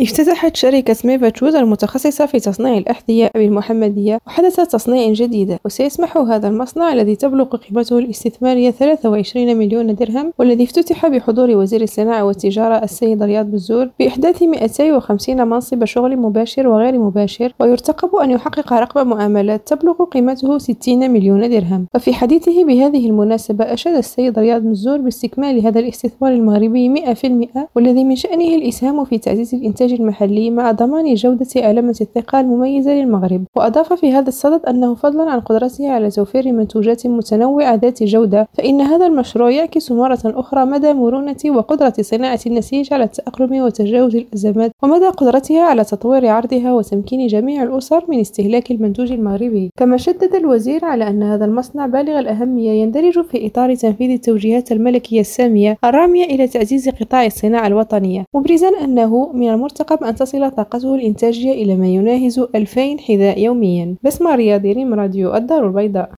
افتتحت شركة ميفا شوز المتخصصة في تصنيع الأحذية بالمحمدية وحدة تصنيع جديدة وسيسمح هذا المصنع الذي تبلغ قيمته الاستثمارية 23 مليون درهم والذي افتتح بحضور وزير الصناعة والتجارة السيد رياض بزور بإحداث 250 منصب شغل مباشر وغير مباشر ويرتقب أن يحقق رقم معاملات تبلغ قيمته 60 مليون درهم. وفي حديثه بهذه المناسبة أشاد السيد رياض بزور باستكمال هذا الاستثمار المغربي 100% والذي من شأنه الإسهام في تعزيز الإنتاج الإنتاج المحلي مع ضمان جودة علامة الثقة المميزة للمغرب. وأضاف في هذا الصدد أنه فضلا عن قدرته على توفير منتوجات متنوعة ذات جودة فإن هذا المشروع يعكس مرة أخرى مدى مرونة وقدرة صناعة النسيج على التأقلم وتجاوز الأزمات ومدى قدرتها على تطوير عرضها وتمكين جميع الأسر من استهلاك المنتوج المغربي. كما شدد الوزير على أن هذا المصنع بالغ الأهمية يندرج في إطار تنفيذ التوجيهات الملكية السامية الرامية إلى تعزيز قطاع الصناعة الوطنية مبرزا أنه من المرتقب يرتقب أن تصل طاقته الإنتاجية إلى ما يناهز 2000 حذاء يوميا. بسمة رياضي ريم راديو الدار البيضاء.